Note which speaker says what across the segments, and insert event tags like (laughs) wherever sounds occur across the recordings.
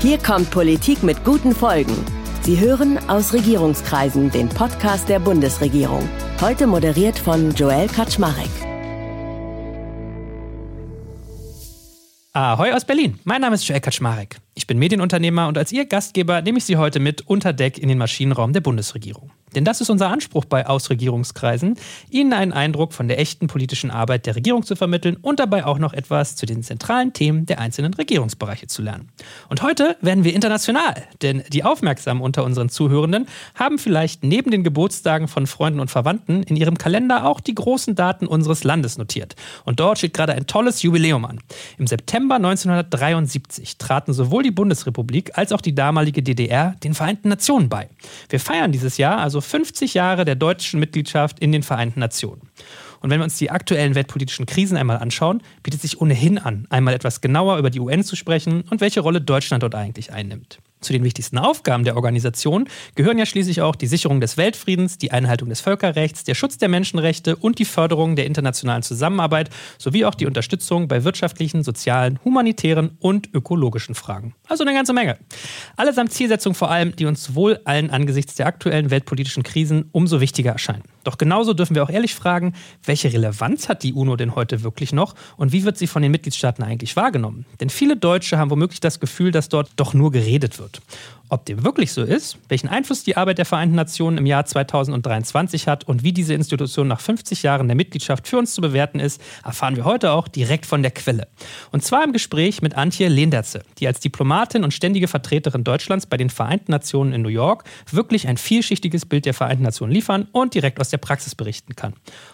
Speaker 1: Hier kommt Politik mit guten Folgen. Sie hören aus Regierungskreisen den Podcast der Bundesregierung. Heute moderiert von Joel Kaczmarek.
Speaker 2: Ahoi aus Berlin. Mein Name ist Joel Kaczmarek. Ich bin Medienunternehmer und als Ihr Gastgeber nehme ich Sie heute mit unter Deck in den Maschinenraum der Bundesregierung. Denn das ist unser Anspruch bei Ausregierungskreisen, Ihnen einen Eindruck von der echten politischen Arbeit der Regierung zu vermitteln und dabei auch noch etwas zu den zentralen Themen der einzelnen Regierungsbereiche zu lernen. Und heute werden wir international, denn die Aufmerksamen unter unseren Zuhörenden haben vielleicht neben den Geburtstagen von Freunden und Verwandten in ihrem Kalender auch die großen Daten unseres Landes notiert. Und dort steht gerade ein tolles Jubiläum an. Im September 1973 traten sowohl die Bundesrepublik als auch die damalige DDR den Vereinten Nationen bei. Wir feiern dieses Jahr also 50 Jahre der deutschen Mitgliedschaft in den Vereinten Nationen. Und wenn wir uns die aktuellen weltpolitischen Krisen einmal anschauen, bietet sich ohnehin an, einmal etwas genauer über die UN zu sprechen und welche Rolle Deutschland dort eigentlich einnimmt. Zu den wichtigsten Aufgaben der Organisation gehören ja schließlich auch die Sicherung des Weltfriedens, die Einhaltung des Völkerrechts, der Schutz der Menschenrechte und die Förderung der internationalen Zusammenarbeit sowie auch die Unterstützung bei wirtschaftlichen, sozialen, humanitären und ökologischen Fragen. Also eine ganze Menge. Allesamt Zielsetzungen vor allem, die uns wohl allen angesichts der aktuellen weltpolitischen Krisen umso wichtiger erscheinen. Doch genauso dürfen wir auch ehrlich fragen, welche Relevanz hat die UNO denn heute wirklich noch und wie wird sie von den Mitgliedstaaten eigentlich wahrgenommen? Denn viele Deutsche haben womöglich das Gefühl, dass dort doch nur geredet wird. wird. Ob dem wirklich so ist, welchen Einfluss die Arbeit der Vereinten Nationen im Jahr 2023 hat und wie diese Institution nach 50 Jahren der Mitgliedschaft für uns zu bewerten ist, erfahren wir heute auch direkt von der Quelle. Und zwar im Gespräch mit Antje Lehndetze, die als Diplomatin und ständige Vertreterin Deutschlands bei den Vereinten Nationen in New York wirklich ein vielschichtiges Bild der Vereinten Nationen liefern und direkt aus der Praxis berichten kann.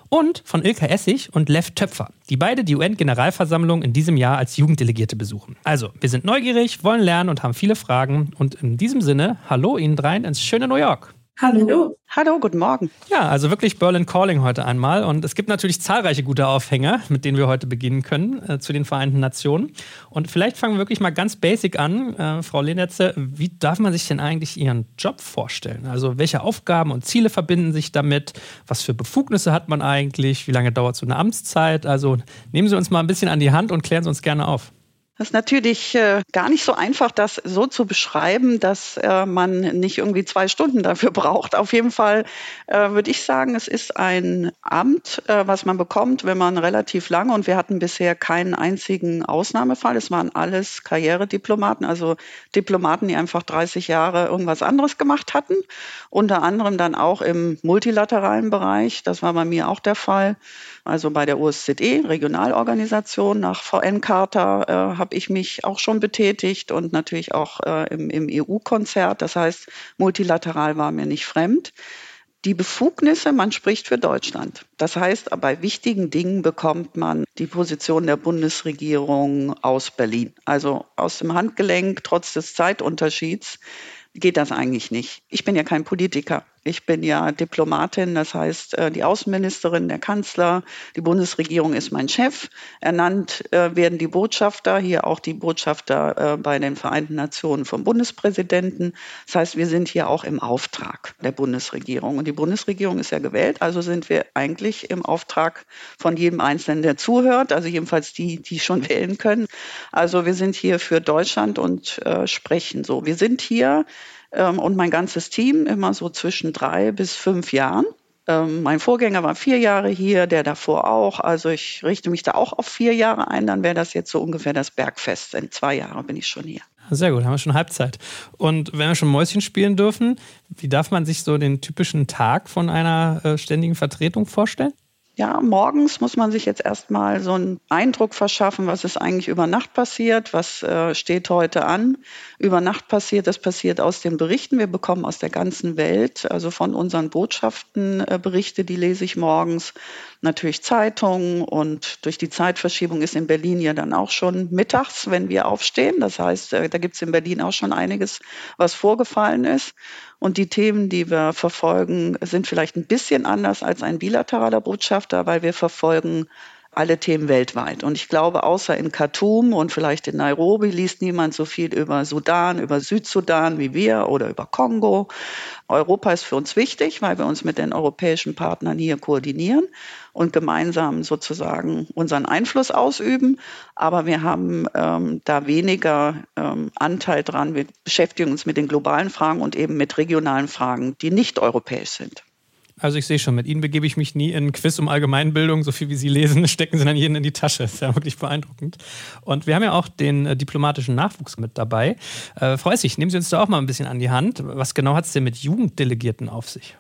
Speaker 2: Und von Ilka Essig und Lev Töpfer, die beide die UN-Generalversammlung in diesem Jahr als Jugenddelegierte besuchen. Also, wir sind neugierig, wollen lernen und haben viele Fragen. Und in diesem Sinne, hallo Ihnen dreien ins schöne New York.
Speaker 3: Hallo. Hallo, guten Morgen.
Speaker 2: Ja, also wirklich Berlin Calling heute einmal. Und es gibt natürlich zahlreiche gute Aufhänger, mit denen wir heute beginnen können äh, zu den Vereinten Nationen. Und vielleicht fangen wir wirklich mal ganz basic an. Äh, Frau Lehnetze, wie darf man sich denn eigentlich Ihren Job vorstellen? Also welche Aufgaben und Ziele verbinden sich damit? Was für Befugnisse hat man eigentlich? Wie lange dauert so eine Amtszeit? Also nehmen Sie uns mal ein bisschen an die Hand und klären Sie uns gerne auf.
Speaker 3: Das ist natürlich äh, gar nicht so einfach, das so zu beschreiben, dass äh, man nicht irgendwie zwei Stunden dafür (laughs) braucht. Auf jeden Fall äh, würde ich sagen, es ist ein Amt, äh, was man bekommt, wenn man relativ lange, und wir hatten bisher keinen einzigen Ausnahmefall, es waren alles Karrierediplomaten, also Diplomaten, die einfach 30 Jahre irgendwas anderes gemacht hatten, unter anderem dann auch im multilateralen Bereich, das war bei mir auch der Fall also bei der OSZE, Regionalorganisation nach VN-Charta, äh, habe ich mich auch schon betätigt und natürlich auch äh, im, im EU-Konzert. Das heißt, multilateral war mir nicht fremd. Die Befugnisse, man spricht für Deutschland. Das heißt, bei wichtigen Dingen bekommt man die Position der Bundesregierung aus Berlin. Also aus dem Handgelenk, trotz des Zeitunterschieds, geht das eigentlich nicht. Ich bin ja kein Politiker. Ich bin ja Diplomatin, das heißt äh, die Außenministerin, der Kanzler, die Bundesregierung ist mein Chef. Ernannt äh, werden die Botschafter, hier auch die Botschafter äh, bei den Vereinten Nationen vom Bundespräsidenten. Das heißt, wir sind hier auch im Auftrag der Bundesregierung. Und die Bundesregierung ist ja gewählt, also sind wir eigentlich im Auftrag von jedem Einzelnen, der zuhört, also jedenfalls die, die schon (laughs) wählen können. Also wir sind hier für Deutschland und sprechen so. Wir sind hier ähm, und mein ganzes Team immer so zwischen drei bis fünf Jahren. Ähm, mein Vorgänger war vier Jahre hier, der davor auch. Also ich richte mich da auch auf vier Jahre ein. Dann wäre das jetzt so ungefähr das Bergfest. In zwei Jahren bin ich schon hier.
Speaker 2: Sehr gut, haben wir schon Halbzeit. Und wenn wir schon Mäuschen spielen dürfen, wie darf man sich so den typischen Tag von einer äh, ständigen Vertretung vorstellen?
Speaker 3: Ja, morgens muss man sich jetzt erstmal so einen Eindruck verschaffen, was ist eigentlich über Nacht passiert, was äh, steht heute an. Über Nacht passiert, das passiert aus den Berichten. Wir bekommen aus der ganzen Welt, also von unseren Botschaften äh, Berichte, die lese ich morgens. Natürlich Zeitungen und durch die Zeitverschiebung ist in Berlin ja dann auch schon mittags, wenn wir aufstehen. Das heißt, äh, da gibt es in Berlin auch schon einiges, was vorgefallen ist. Und die Themen, die wir verfolgen, sind vielleicht ein bisschen anders als ein bilateraler Botschafter, weil wir verfolgen alle Themen weltweit. Und ich glaube, außer in Khartoum und vielleicht in Nairobi liest niemand so viel über Sudan, über Südsudan wie wir oder über Kongo. Europa ist für uns wichtig, weil wir uns mit den europäischen Partnern hier koordinieren. Und gemeinsam sozusagen unseren Einfluss ausüben. Aber wir haben ähm, da weniger ähm, Anteil dran. Wir beschäftigen uns mit den globalen Fragen und eben mit regionalen Fragen, die nicht europäisch sind.
Speaker 2: Also ich sehe schon, mit Ihnen begebe ich mich nie in Quiz um Allgemeinbildung. So viel wie Sie lesen, (laughs) stecken Sie dann jeden in die Tasche. Das ist ja wirklich beeindruckend. Und wir haben ja auch den äh, diplomatischen Nachwuchs mit dabei. Äh, Frau Essig, nehmen Sie uns da auch mal ein bisschen an die Hand. Was genau hat es denn mit Jugenddelegierten auf sich?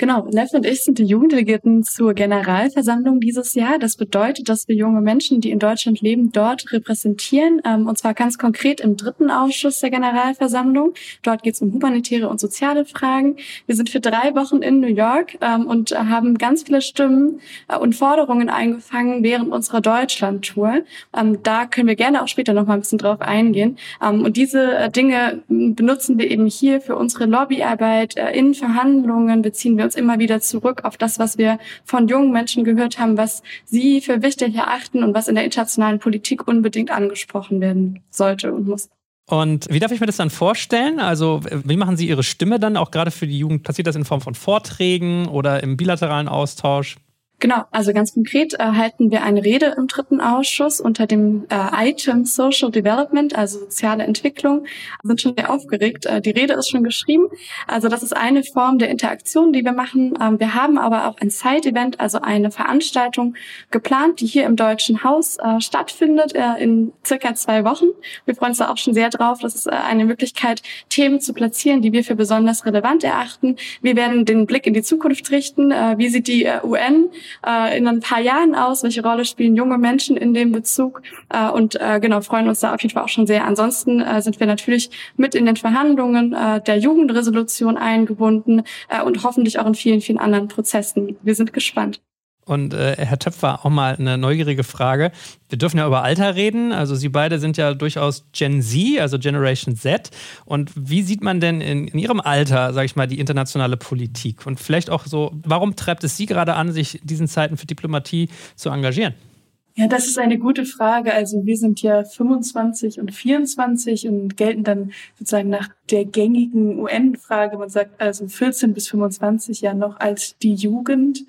Speaker 4: Genau, Neff und ich sind die Jugenddelegierten zur Generalversammlung dieses Jahr. Das bedeutet, dass wir junge Menschen, die in Deutschland leben, dort repräsentieren. Ähm, und zwar ganz konkret im dritten Ausschuss der Generalversammlung. Dort geht es um humanitäre und soziale Fragen. Wir sind für drei Wochen in New York ähm, und haben ganz viele Stimmen äh, und Forderungen eingefangen während unserer Deutschland-Tour. Ähm, da können wir gerne auch später noch mal ein bisschen drauf eingehen. und diese äh, Dinge benutzen wir eben hier für unsere Lobbyarbeit äh, in Verhandlungen beziehen wir uns immer wieder zurück auf das, was wir von jungen Menschen gehört haben, was sie für wichtig erachten und was in der internationalen Politik unbedingt angesprochen werden sollte und muss.
Speaker 2: Und wie darf ich mir das dann vorstellen? Also, wie machen Sie Ihre Stimme dann auch gerade für die Jugend? Passiert das in Form von Vorträgen oder im bilateralen Austausch?
Speaker 4: Genau, also ganz konkret äh, wir eine Rede im dritten Ausschuss unter dem äh, Item Social Development, also soziale Entwicklung. Wir sind schon sehr aufgeregt. Äh, die Rede ist schon geschrieben. Also das ist eine Form der Interaktion, die wir machen. Ähm, wir haben aber auch ein Side-Event, also eine Veranstaltung geplant, die hier im Deutschen Haus äh, stattfindet äh, in circa zwei Wochen. Wir freuen uns da auch schon sehr drauf. Das ist äh, eine Möglichkeit, Themen zu platzieren, die wir für besonders relevant erachten. Wir werden den Blick in die Zukunft richten. Äh, wie sieht die äh, UN äh, in ein paar Jahren aus? Welche Rolle spielen junge Menschen in dem Bezug? Äh, und äh, genau, freuen uns da auf jeden Fall auch schon sehr. Ansonsten äh, sind wir natürlich mit in den Verhandlungen äh, der Jugendresolution eingebunden äh, und hoffentlich auch in vielen, vielen anderen Prozessen. Wir sind gespannt.
Speaker 2: Und äh, Herr Töpfer, auch mal eine neugierige Frage. Wir dürfen ja über Alter reden. Also Sie beide sind ja durchaus Gen Z, also Generation Z. Und wie sieht man denn in, in Ihrem Alter, sage ich mal, die internationale Politik? Und vielleicht auch so, warum treibt es Sie gerade an, sich diesen Zeiten für Diplomatie zu engagieren?
Speaker 4: Ja, das ist eine gute Frage. Also wir sind ja 25 und 24 und gelten dann sozusagen nach der gängigen UN-Frage, man sagt also 14 bis 25 ja noch als die Jugend.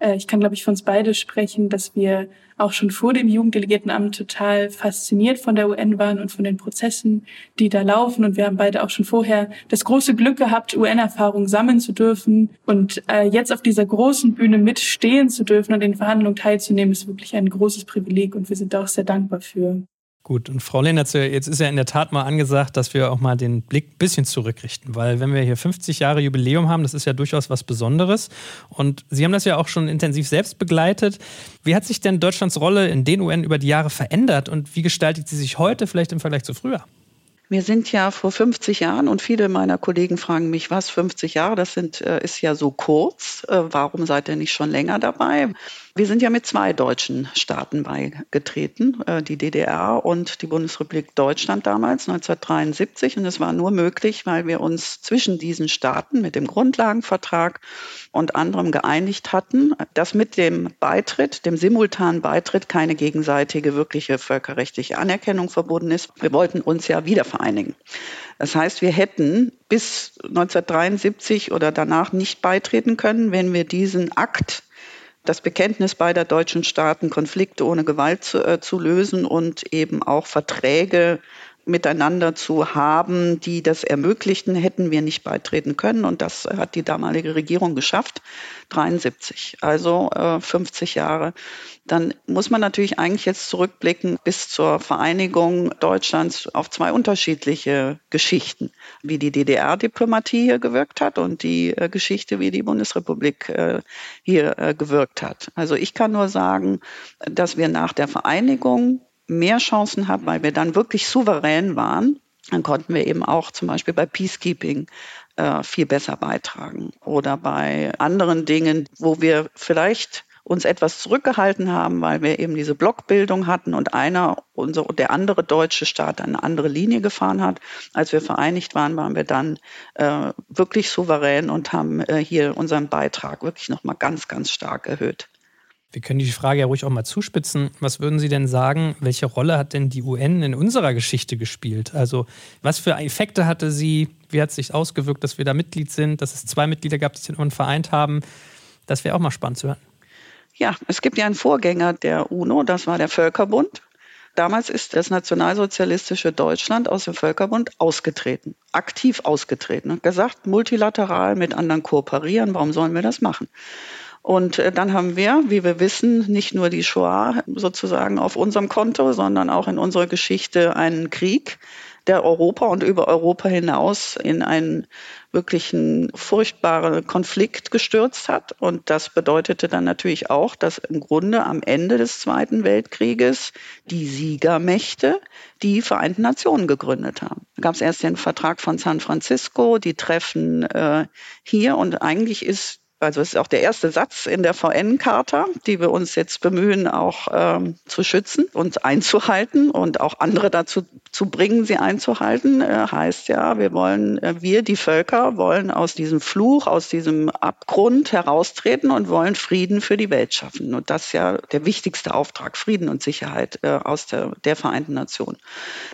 Speaker 4: Äh, ich kann, glaube ich, von uns beide sprechen, dass wir auch schon vor dem Jugenddelegiertenamt total fasziniert von der UN waren und von den Prozessen, die da laufen. Und wir haben beide auch schon vorher das große Glück gehabt, UN-Erfahrung sammeln zu dürfen. Und äh, jetzt auf dieser großen Bühne mitstehen zu dürfen und in Verhandlungen teilzunehmen, ist wirklich ein großes Privileg. Und wir sind da auch sehr dankbar für.
Speaker 2: Gut, und Frau Lehnertz, jetzt ist ja in der Tat mal angesagt, dass wir auch mal den Blick ein bisschen zurückrichten, weil wenn wir hier 50 Jahre Jubiläum haben, das ist ja durchaus was Besonderes. Und Sie haben das ja auch schon intensiv selbst begleitet. Wie hat sich denn Deutschlands Rolle in den UN über die Jahre verändert und wie gestaltet sie sich heute vielleicht im Vergleich zu früher?
Speaker 3: Wir sind ja vor 50 Jahren und viele meiner Kollegen fragen mich, was 50 Jahre, das sind, äh, ist ja so kurz. Äh, warum seid ihr nicht schon länger dabei? Wir sind ja mit zwei deutschen Staaten beigetreten, äh, die DDR und die Bundesrepublik Deutschland damals 1973. Und es war nur möglich, weil wir uns zwischen diesen Staaten mit dem Grundlagenvertrag und anderem geeinigt hatten, dass mit dem Beitritt, dem simultanen Beitritt, keine gegenseitige wirkliche völkerrechtliche Anerkennung verbunden ist. Wir wollten uns ja wieder vereinigen. Das heißt, wir hätten bis 1973 oder danach nicht beitreten können, wenn wir diesen Akt das Bekenntnis beider deutschen Staaten, Konflikte ohne Gewalt zu, äh, zu lösen und eben auch Verträge miteinander zu haben, die das ermöglichten, hätten wir nicht beitreten können. Und das hat die damalige Regierung geschafft, 73, also äh, 50 Jahre. Dann muss man natürlich eigentlich jetzt zurückblicken bis zur Vereinigung Deutschlands auf zwei unterschiedliche Geschichten, wie die DDR-Diplomatie hier gewirkt hat und die äh, Geschichte, wie die Bundesrepublik äh, hier äh, gewirkt hat. Also ich kann nur sagen, dass wir nach der Vereinigung mehr Chancen haben, weil wir dann wirklich souverän waren. Dann konnten wir eben auch zum Beispiel bei Peacekeeping äh, viel besser beitragen oder bei anderen Dingen, wo wir vielleicht uns etwas zurückgehalten haben, weil wir eben diese Blockbildung hatten und einer, unser, der andere deutsche Staat eine andere Linie gefahren hat. Als wir vereinigt waren, waren wir dann äh, wirklich souverän und haben äh, hier unseren Beitrag wirklich nochmal ganz, ganz stark erhöht.
Speaker 2: Wir können die Frage ja ruhig auch mal zuspitzen. Was würden Sie denn sagen, welche Rolle hat denn die UN in unserer Geschichte gespielt? Also was für Effekte hatte sie? Wie hat es sich ausgewirkt, dass wir da Mitglied sind, dass es zwei Mitglieder gab, die sich irgendwann vereint haben? Das wäre auch mal spannend zu hören.
Speaker 3: Ja, es gibt ja einen Vorgänger der UNO, das war der Völkerbund. Damals ist das nationalsozialistische Deutschland aus dem Völkerbund ausgetreten, aktiv ausgetreten und gesagt, multilateral mit anderen kooperieren, warum sollen wir das machen? Und äh, dann haben wir, wie wir wissen, nicht nur die Shoah sozusagen auf unserem Konto, sondern auch in unserer Geschichte einen Krieg, der Europa und über Europa hinaus in einen wirklichen furchtbaren Konflikt gestürzt hat. Und das bedeutete dann natürlich auch, dass im Grunde am Ende des Zweiten Weltkrieges die Siegermächte die Vereinten Nationen gegründet haben. Da gab es erst den Vertrag von San Francisco, die Treffen äh, hier und eigentlich ist also es ist auch der erste Satz in der VN-Charta, die wir uns jetzt bemühen, auch ähm, zu schützen und einzuhalten und auch andere dazu zu bringen, sie einzuhalten, äh, heißt ja, wir wollen, äh, wir, die Völker, wollen aus diesem Fluch, aus diesem Abgrund heraustreten und wollen Frieden für die Welt schaffen. Und das ist ja der wichtigste Auftrag, Frieden und Sicherheit äh, aus der, der Vereinten Nationen.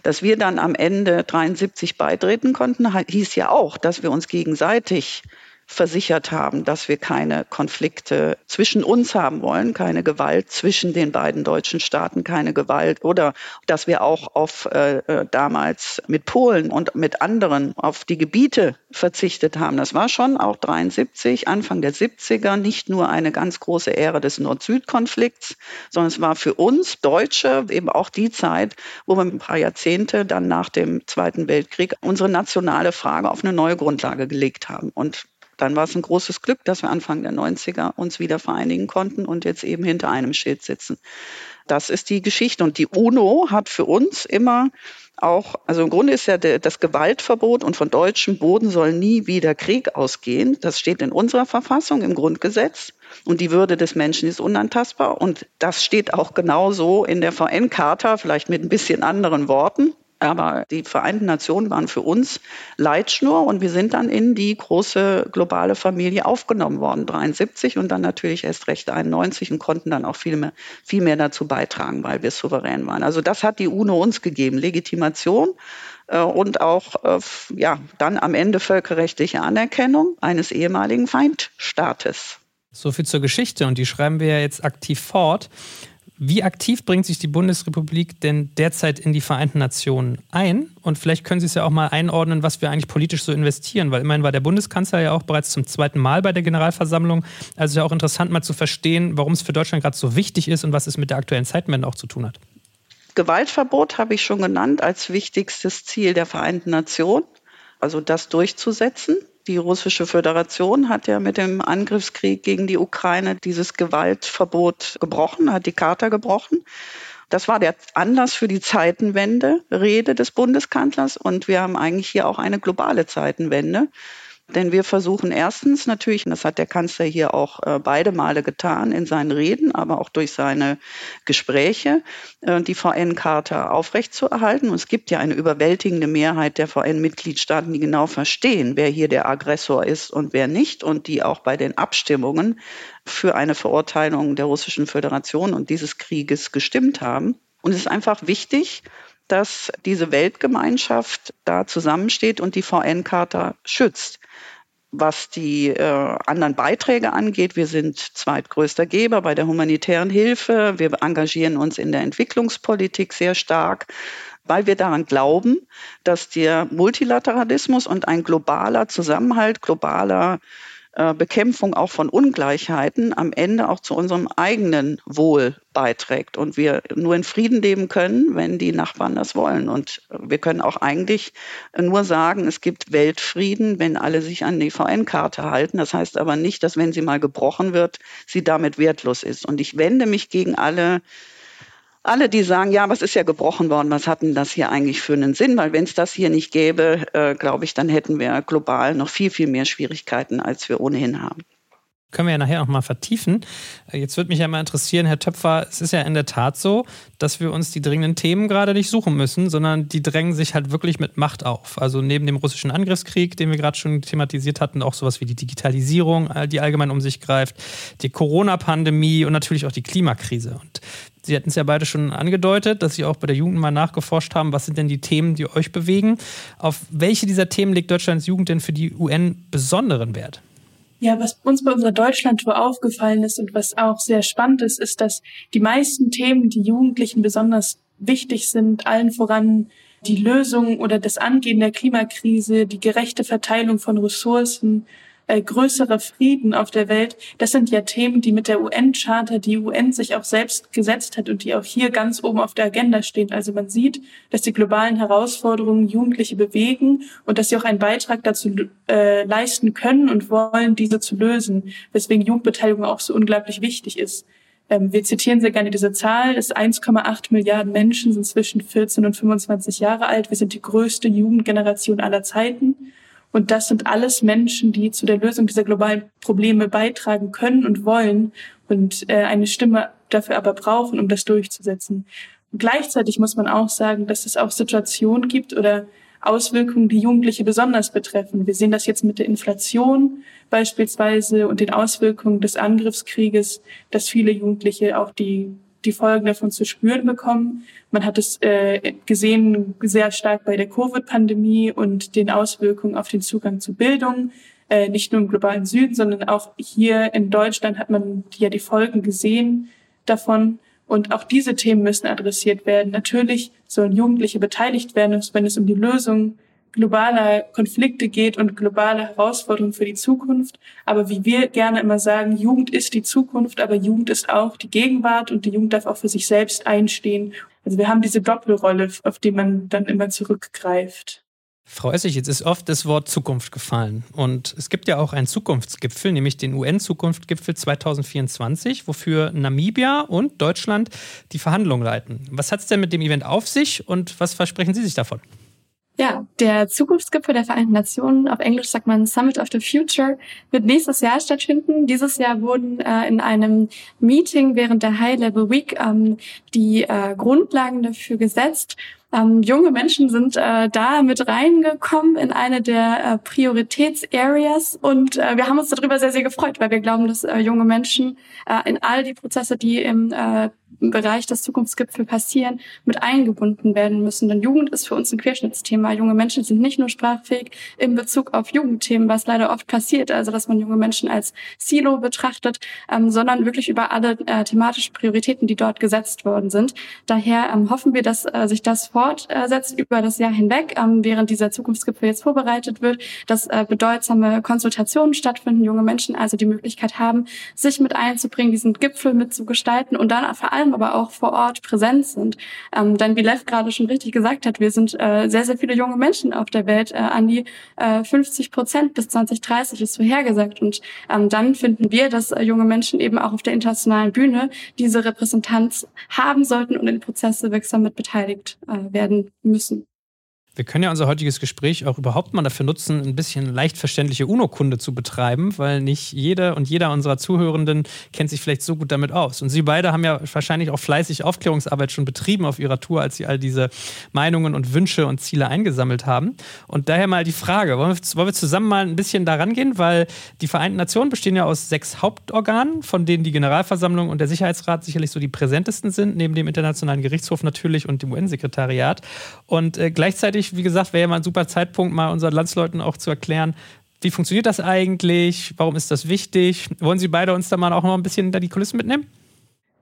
Speaker 3: Dass wir dann am Ende 73 beitreten konnten, hieß ja auch, dass wir uns gegenseitig versichert haben, dass wir keine Konflikte zwischen uns haben wollen, keine Gewalt zwischen den beiden deutschen Staaten, keine Gewalt oder dass wir auch auf äh, äh damals mit Polen und mit anderen auf die Gebiete verzichtet haben. Das war schon auch 73, Anfang der 70er nicht nur eine ganz große Ära des Nord-Süd-Konflikts, sondern es war für uns Deutsche eben auch die Zeit, wo wir ein paar Jahrzehnte dann nach dem Zweiten Weltkrieg unsere nationale Frage auf eine neue Grundlage gelegt haben. Und dann war es ein großes Glück, dass wir Anfang der 90er uns wieder vereinigen konnten und jetzt eben hinter einem Schild sitzen. Das ist die Geschichte. Und die UNO hat für uns immer auch, also im Grunde ist ja das Gewaltverbot und von deutschem Boden soll nie wieder Krieg ausgehen. Das steht in unserer Verfassung, im Grundgesetz. Und die Würde des Menschen ist unantastbar. Und das steht auch genauso in der VN-Charta, vielleicht mit ein bisschen anderen Worten. Aber die Vereinten Nationen waren für uns Leitschnur und wir sind dann in die große globale Familie aufgenommen worden, 73 und dann natürlich erst recht 91 und konnten dann auch viel mehr, viel mehr dazu beitragen, weil wir souverän waren. Also das hat die UNO uns gegeben, Legitimation äh, und auch äh, ja, dann am Ende völkerrechtliche Anerkennung eines ehemaligen Feindstaates.
Speaker 2: So viel zur Geschichte und die schreiben wir ja jetzt aktiv fort. Wie aktiv bringt sich die Bundesrepublik denn derzeit in die Vereinten Nationen ein? Und vielleicht können Sie es ja auch mal einordnen, was wir eigentlich politisch so investieren, weil immerhin war der Bundeskanzler ja auch bereits zum zweiten Mal bei der Generalversammlung. Also ja auch interessant mal zu verstehen, warum es für Deutschland gerade so wichtig ist und was es mit der aktuellen Zeitwende auch zu tun hat.
Speaker 3: Gewaltverbot habe ich schon genannt als wichtigstes Ziel der Vereinten Nationen, also das durchzusetzen. Die russische Föderation hat ja mit dem Angriffskrieg gegen die Ukraine dieses Gewaltverbot gebrochen, hat die Charta gebrochen. Das war der Anlass für die Zeitenwende, Rede des Bundeskanzlers. Und wir haben eigentlich hier auch eine globale Zeitenwende. Denn wir versuchen erstens natürlich, und das hat der Kanzler hier auch äh, beide Male getan in seinen Reden, aber auch durch seine Gespräche, äh, die VN-Charta aufrechtzuerhalten. Und es gibt ja eine überwältigende Mehrheit der VN-Mitgliedstaaten, die genau verstehen, wer hier der Aggressor ist und wer nicht und die auch bei den Abstimmungen für eine Verurteilung der Russischen Föderation und dieses Krieges gestimmt haben. Und es ist einfach wichtig, dass diese Weltgemeinschaft da zusammensteht und die VN-Charta schützt was die äh, anderen Beiträge angeht. Wir sind zweitgrößter Geber bei der humanitären Hilfe. Wir engagieren uns in der Entwicklungspolitik sehr stark, weil wir daran glauben, dass der Multilateralismus und ein globaler Zusammenhalt, globaler Bekämpfung auch von Ungleichheiten am Ende auch zu unserem eigenen Wohl beiträgt und wir nur in Frieden leben können, wenn die Nachbarn das wollen. Und wir können auch eigentlich nur sagen, es gibt Weltfrieden, wenn alle sich an die VN-Karte halten. Das heißt aber nicht, dass wenn sie mal gebrochen wird, sie damit wertlos ist. Und ich wende mich gegen alle alle, die sagen, ja, was ist ja gebrochen worden, was hatten das hier eigentlich für einen Sinn? Weil wenn es das hier nicht gäbe, äh, glaube ich, dann hätten wir global noch viel, viel mehr Schwierigkeiten, als wir ohnehin haben.
Speaker 2: Können wir ja nachher noch mal vertiefen. Äh, jetzt würde mich ja mal interessieren, Herr Töpfer, es ist ja in der Tat so, dass wir uns die dringenden Themen gerade nicht suchen müssen, sondern die drängen sich halt wirklich mit Macht auf. Also neben dem russischen Angriffskrieg, den wir gerade schon thematisiert hatten, auch sowas wie die Digitalisierung, äh, die allgemein um sich greift, die Corona-Pandemie und natürlich auch die Klimakrise. Und Sie hatten es ja beide schon angedeutet, dass Sie auch bei der Jugend mal nachgeforscht haben, was sind denn die Themen, die euch bewegen. Auf welche dieser Themen legt Deutschlands Jugend denn für die UN besonderen Wert?
Speaker 5: Ja, was uns bei unserer Deutschlandtour aufgefallen ist und was auch sehr spannend ist, ist, dass die meisten Themen, die Jugendlichen besonders wichtig sind, allen voran die Lösung oder das Angehen der Klimakrise, die gerechte Verteilung von Ressourcen, äh, größerer Frieden auf der Welt, das sind ja Themen, die mit der UN-Charta, die UN sich auch selbst gesetzt hat und die auch hier ganz oben auf der Agenda stehen. Also man sieht, dass die globalen Herausforderungen Jugendliche bewegen und dass sie auch einen Beitrag dazu äh, leisten können und wollen, diese zu lösen, weswegen Jugendbeteiligung auch so unglaublich wichtig ist. Ähm, wir zitieren sehr gerne diese Zahl. Es 1,8 Milliarden Menschen sind zwischen 14 und 25 Jahre alt. Wir sind die größte Jugendgeneration aller Zeiten. Und das sind alles Menschen, die zu der Lösung dieser globalen Probleme beitragen können und wollen und äh, eine Stimme dafür aber brauchen, um das durchzusetzen. Und gleichzeitig muss man auch sagen, dass es auch Situationen gibt oder Auswirkungen, die Jugendliche besonders betreffen. Wir sehen das jetzt mit der Inflation beispielsweise und den Auswirkungen des Angriffskrieges, dass viele Jugendliche auch die die Folgen davon zu spüren bekommen. Man hat es äh, gesehen sehr stark bei der Covid-Pandemie und den Auswirkungen auf den Zugang zu Bildung. Äh, nicht nur im globalen Süden, sondern auch hier in Deutschland hat man ja die Folgen gesehen davon. Und auch diese Themen müssen adressiert werden. Natürlich sollen Jugendliche beteiligt werden, wenn es um die Lösung globaler Konflikte geht und globale Herausforderungen für die Zukunft. Aber wie wir gerne immer sagen, Jugend ist die Zukunft, aber Jugend ist auch die Gegenwart und die Jugend darf auch für sich selbst einstehen. Also wir haben diese Doppelrolle, auf die man dann immer zurückgreift.
Speaker 2: Frau Essig, jetzt ist oft das Wort Zukunft gefallen. Und es gibt ja auch einen Zukunftsgipfel, nämlich den UN-Zukunftsgipfel 2024, wofür Namibia und Deutschland die Verhandlungen leiten. Was hat es denn mit dem Event auf sich und was versprechen Sie sich davon?
Speaker 5: Ja, der Zukunftsgipfel der Vereinten Nationen, auf Englisch sagt man Summit of the Future, wird nächstes Jahr stattfinden. Dieses Jahr wurden äh, in einem Meeting während der High Level Week ähm, die äh, Grundlagen dafür gesetzt. Ähm, junge Menschen sind äh, da mit reingekommen in eine der äh, Prioritätsareas und äh, wir haben uns darüber sehr, sehr gefreut, weil wir glauben, dass äh, junge Menschen äh, in all die Prozesse, die im äh, im Bereich des Zukunftsgipfel passieren, mit eingebunden werden müssen. Denn Jugend ist für uns ein Querschnittsthema. Junge Menschen sind nicht nur sprachfähig in Bezug auf Jugendthemen, was leider oft passiert, also dass man junge Menschen als Silo betrachtet, ähm, sondern wirklich über alle äh, thematischen Prioritäten, die dort gesetzt worden sind. Daher ähm, hoffen wir, dass äh, sich das fortsetzt über das Jahr hinweg, ähm, während dieser Zukunftsgipfel jetzt vorbereitet wird, dass äh, bedeutsame Konsultationen stattfinden, junge Menschen also die Möglichkeit haben, sich mit einzubringen, diesen Gipfel mitzugestalten und dann vor allem allem aber auch vor Ort präsent sind. Ähm, denn wie Lev gerade schon richtig gesagt hat, wir sind äh, sehr, sehr viele junge Menschen auf der Welt, äh, an die äh, 50 Prozent bis 2030 ist vorhergesagt. Und ähm, dann finden wir, dass äh, junge Menschen eben auch auf der internationalen Bühne diese Repräsentanz haben sollten und in Prozesse wirksam mit beteiligt äh, werden müssen.
Speaker 2: Wir können ja unser heutiges Gespräch auch überhaupt mal dafür nutzen, ein bisschen leicht verständliche UNO-Kunde zu betreiben, weil nicht jeder und jeder unserer Zuhörenden kennt sich vielleicht so gut damit aus. Und Sie beide haben ja wahrscheinlich auch fleißig Aufklärungsarbeit schon betrieben auf Ihrer Tour, als Sie all diese Meinungen und Wünsche und Ziele eingesammelt haben. Und daher mal die Frage, wollen wir, wollen wir zusammen mal ein bisschen daran gehen, weil die Vereinten Nationen bestehen ja aus sechs Hauptorganen, von denen die Generalversammlung und der Sicherheitsrat sicherlich so die präsentesten sind, neben dem Internationalen Gerichtshof natürlich und dem UN-Sekretariat. Und äh, gleichzeitig natürlich, wie gesagt, wäre ja mal ein super Zeitpunkt, mal unseren Landsleuten auch zu erklären, wie funktioniert das eigentlich? Warum ist das wichtig? Wollen Sie beide uns da mal auch noch ein bisschen da die Kulissen mitnehmen?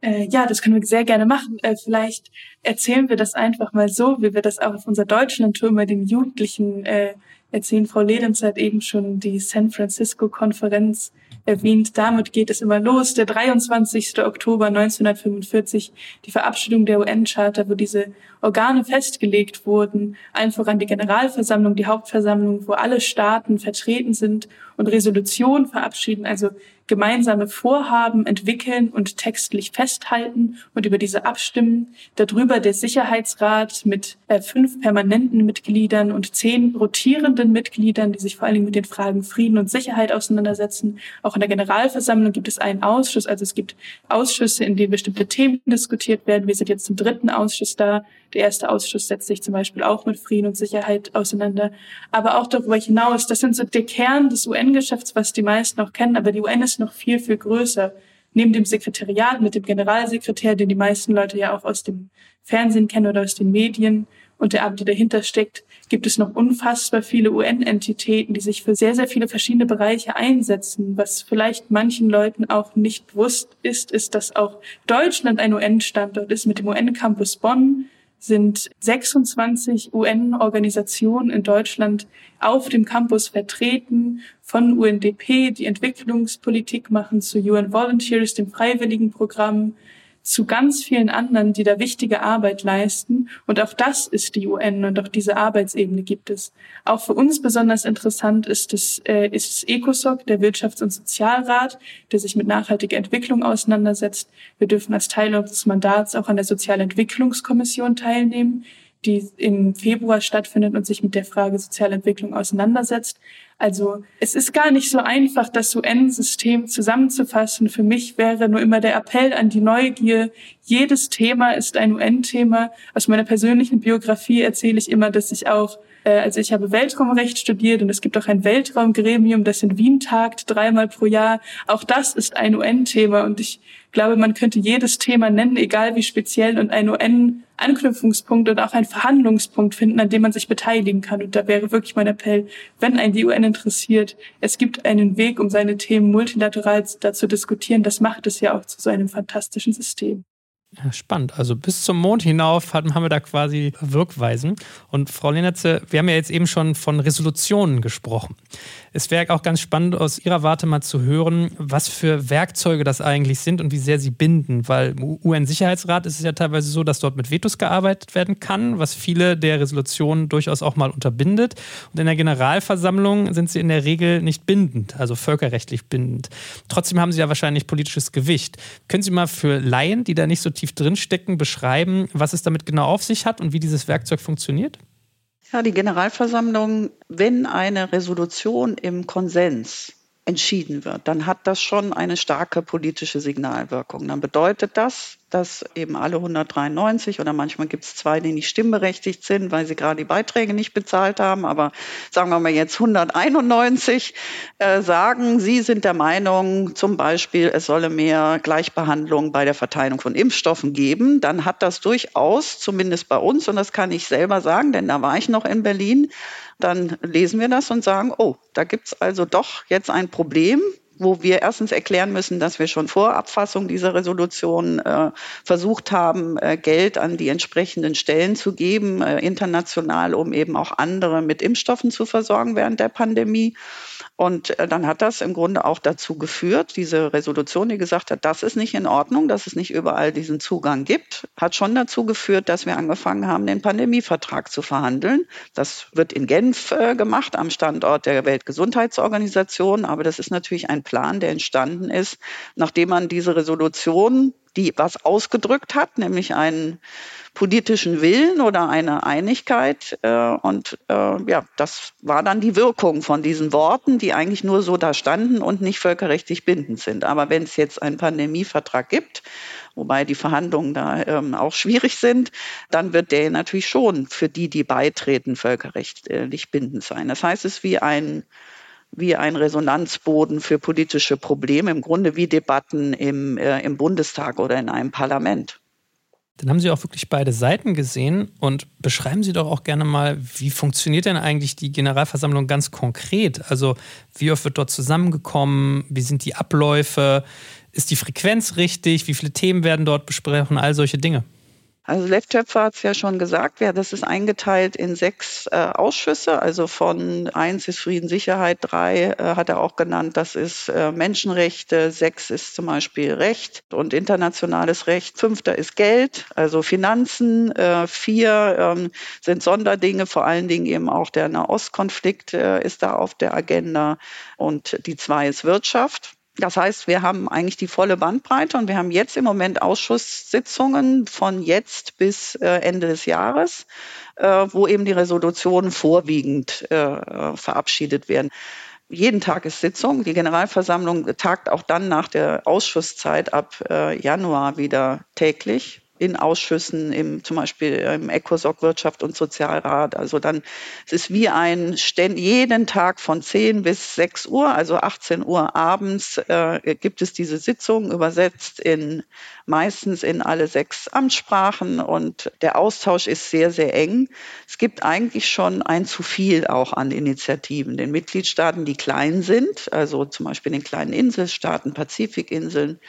Speaker 5: Äh, ja, das können wir sehr gerne machen. Äh, vielleicht erzählen wir das einfach mal so, wie wir das auch auf unserer Deutschlandtour mit den Jugendlichen äh, erzählen. Frau Ledens hat eben schon die San Francisco-Konferenz erwähnt. Damit geht es immer los. Der 23. Oktober 1945, die Verabschiedung der UN-Charta, wo diese Organe festgelegt wurden, allen voran die Generalversammlung, die Hauptversammlung, wo alle Staaten vertreten sind und Resolutionen verabschieden, also gemeinsame Vorhaben entwickeln und textlich festhalten und über diese abstimmen. Darüber der Sicherheitsrat mit äh, fünf permanenten Mitgliedern und zehn rotierenden Mitgliedern, die sich vor allen Dingen mit den Fragen Frieden und Sicherheit auseinandersetzen. Auch in der Generalversammlung gibt es einen Ausschuss, also es gibt Ausschüsse, in denen bestimmte Themen diskutiert werden. Wir sind jetzt zum dritten Ausschuss da. Der erste Ausschuss setzt sich zum Beispiel auch mit Frieden und Sicherheit auseinander. Aber auch darüber hinaus, das sind so der Kern des UN-Geschäfts, was die meisten auch kennen, aber die UN ist noch viel, viel größer. Neben dem Sekretariat mit dem Generalsekretär, den die meisten Leute ja auch aus dem Fernsehen kennen oder aus den Medien, und der Arbeit, die dahinter steckt, gibt es noch unfassbar viele UN-Entitäten, die sich für sehr, sehr viele verschiedene Bereiche einsetzen. Was vielleicht manchen Leuten auch nicht bewusst ist, ist, dass auch Deutschland ein UN-Standort ist mit dem UN-Campus Bonn sind 26 UN-Organisationen in Deutschland auf dem Campus vertreten, von UNDP, die Entwicklungspolitik machen, zu UN Volunteers, dem Freiwilligenprogramm, zu ganz vielen anderen, die da wichtige Arbeit leisten. Und auch das ist die UN und auch diese Arbeitsebene gibt es. Auch für uns besonders interessant ist es, äh, ist es ECOSOC, der Wirtschafts- und Sozialrat, der sich mit nachhaltiger Entwicklung auseinandersetzt. Wir dürfen als Teil unseres Mandats auch an der Sozialentwicklungskommission teilnehmen, die im Februar stattfindet und sich mit der Frage Sozialentwicklung auseinandersetzt. Also es ist gar nicht so einfach, das UN-System zusammenzufassen. Für mich wäre nur immer der Appell an die Neugier. Jedes Thema ist ein UN-Thema. Aus meiner persönlichen Biografie erzähle ich immer, dass ich auch, also ich habe Weltraumrecht studiert und es gibt auch ein Weltraumgremium, das in Wien tagt, dreimal pro Jahr. Auch das ist ein UN-Thema und ich glaube, man könnte jedes Thema nennen, egal wie speziell, und einen UN-Anknüpfungspunkt oder auch einen Verhandlungspunkt finden, an dem man sich beteiligen kann. Und da wäre wirklich mein Appell, wenn ein die UN interessiert, es gibt einen Weg, um seine Themen multilateral zu diskutieren. Das macht es ja auch zu so einem fantastischen System.
Speaker 2: Ja, spannend. Also bis zum Mond hinauf haben wir da quasi Wirkweisen. Und Frau Lenetze, wir haben ja jetzt eben schon von Resolutionen gesprochen. Es wäre auch ganz spannend, aus Ihrer Warte mal zu hören, was für Werkzeuge das eigentlich sind und wie sehr sie binden. Weil im UN-Sicherheitsrat ist es ja teilweise so, dass dort mit Vetos gearbeitet werden kann, was viele der Resolutionen durchaus auch mal unterbindet. Und in der Generalversammlung sind sie in der Regel nicht bindend, also völkerrechtlich bindend. Trotzdem haben sie ja wahrscheinlich politisches Gewicht. Können Sie mal für Laien, die da nicht so tief tief drinstecken, beschreiben, was es damit genau auf sich hat und wie dieses Werkzeug funktioniert?
Speaker 3: Ja, die Generalversammlung, wenn eine Resolution im Konsens entschieden wird, dann hat das schon eine starke politische Signalwirkung. Dann bedeutet das, dass eben alle 193 oder manchmal gibt es zwei, die nicht stimmberechtigt sind, weil sie gerade die Beiträge nicht bezahlt haben, aber sagen wir mal jetzt 191 äh, sagen, sie sind der Meinung, zum Beispiel, es solle mehr Gleichbehandlung bei der Verteilung von Impfstoffen geben, dann hat das durchaus, zumindest bei uns, und das kann ich selber sagen, denn da war ich noch in Berlin, dann lesen wir das und sagen, oh, da gibt es also doch jetzt ein Problem wo wir erstens erklären müssen, dass wir schon vor Abfassung dieser Resolution äh, versucht haben, äh, Geld an die entsprechenden Stellen zu geben, äh, international, um eben auch andere mit Impfstoffen zu versorgen während der Pandemie. Und äh, dann hat das im Grunde auch dazu geführt, diese Resolution, die gesagt hat, das ist nicht in Ordnung, dass es nicht überall diesen Zugang gibt, hat schon dazu geführt, dass wir angefangen haben, den Pandemievertrag zu verhandeln. Das wird in Genf äh, gemacht, am Standort der Weltgesundheitsorganisation. Aber das ist natürlich ein Plan, der entstanden ist, nachdem man diese Resolution die was ausgedrückt hat, nämlich einen politischen Willen oder eine Einigkeit. Äh, und äh, ja, das war dann die Wirkung von diesen Worten, die eigentlich nur so da standen und nicht völkerrechtlich bindend sind. Aber wenn es jetzt einen Pandemievertrag gibt, wobei die Verhandlungen da ähm, auch schwierig sind, dann wird der natürlich schon für die, die beitreten, völkerrechtlich bindend sein. Das heißt, es ist wie ein wie ein Resonanzboden für politische Probleme, im Grunde wie Debatten im, äh, im Bundestag oder in einem Parlament.
Speaker 2: Dann haben Sie auch wirklich beide Seiten gesehen und beschreiben Sie doch auch gerne mal, wie funktioniert denn eigentlich die Generalversammlung ganz konkret? Also wie oft wird dort zusammengekommen? Wie sind die Abläufe? Ist die Frequenz richtig? Wie viele Themen werden dort besprochen? All solche Dinge.
Speaker 3: Also Lev Töpfer hat es ja schon gesagt, ja, das ist eingeteilt in sechs äh, Ausschüsse. Also von eins ist Frieden, Sicherheit, drei äh, hat er auch genannt, das ist äh, Menschenrechte, sechs ist zum Beispiel Recht und internationales Recht, fünfter ist Geld, also Finanzen, äh, vier ähm, sind Sonderdinge, vor allen Dingen eben auch der Nahostkonflikt äh, ist da auf der Agenda und die zwei ist Wirtschaft. Das heißt, wir haben eigentlich die volle Bandbreite und wir haben jetzt im Moment Ausschusssitzungen von jetzt bis äh, Ende des Jahres, äh, wo eben die Resolutionen vorwiegend äh, verabschiedet werden. Jeden Tag ist Sitzung. Die Generalversammlung tagt auch dann nach der Ausschusszeit ab Januar wieder täglich in Ausschüssen, im, zum Beispiel im ECOSOC Wirtschaft und Sozialrat. Also dann, es ist wie ein Ständ, jeden Tag von 10 bis 6 Uhr, also 18 Uhr abends, äh, gibt es diese Sitzung, übersetzt in meistens in alle sechs Amtssprachen und der Austausch ist sehr, sehr eng. Es gibt eigentlich schon ein zu viel auch an Initiativen. Den Mitgliedstaaten, die klein sind, also zum Beispiel den kleinen Inselstaaten, Pazifikinseln,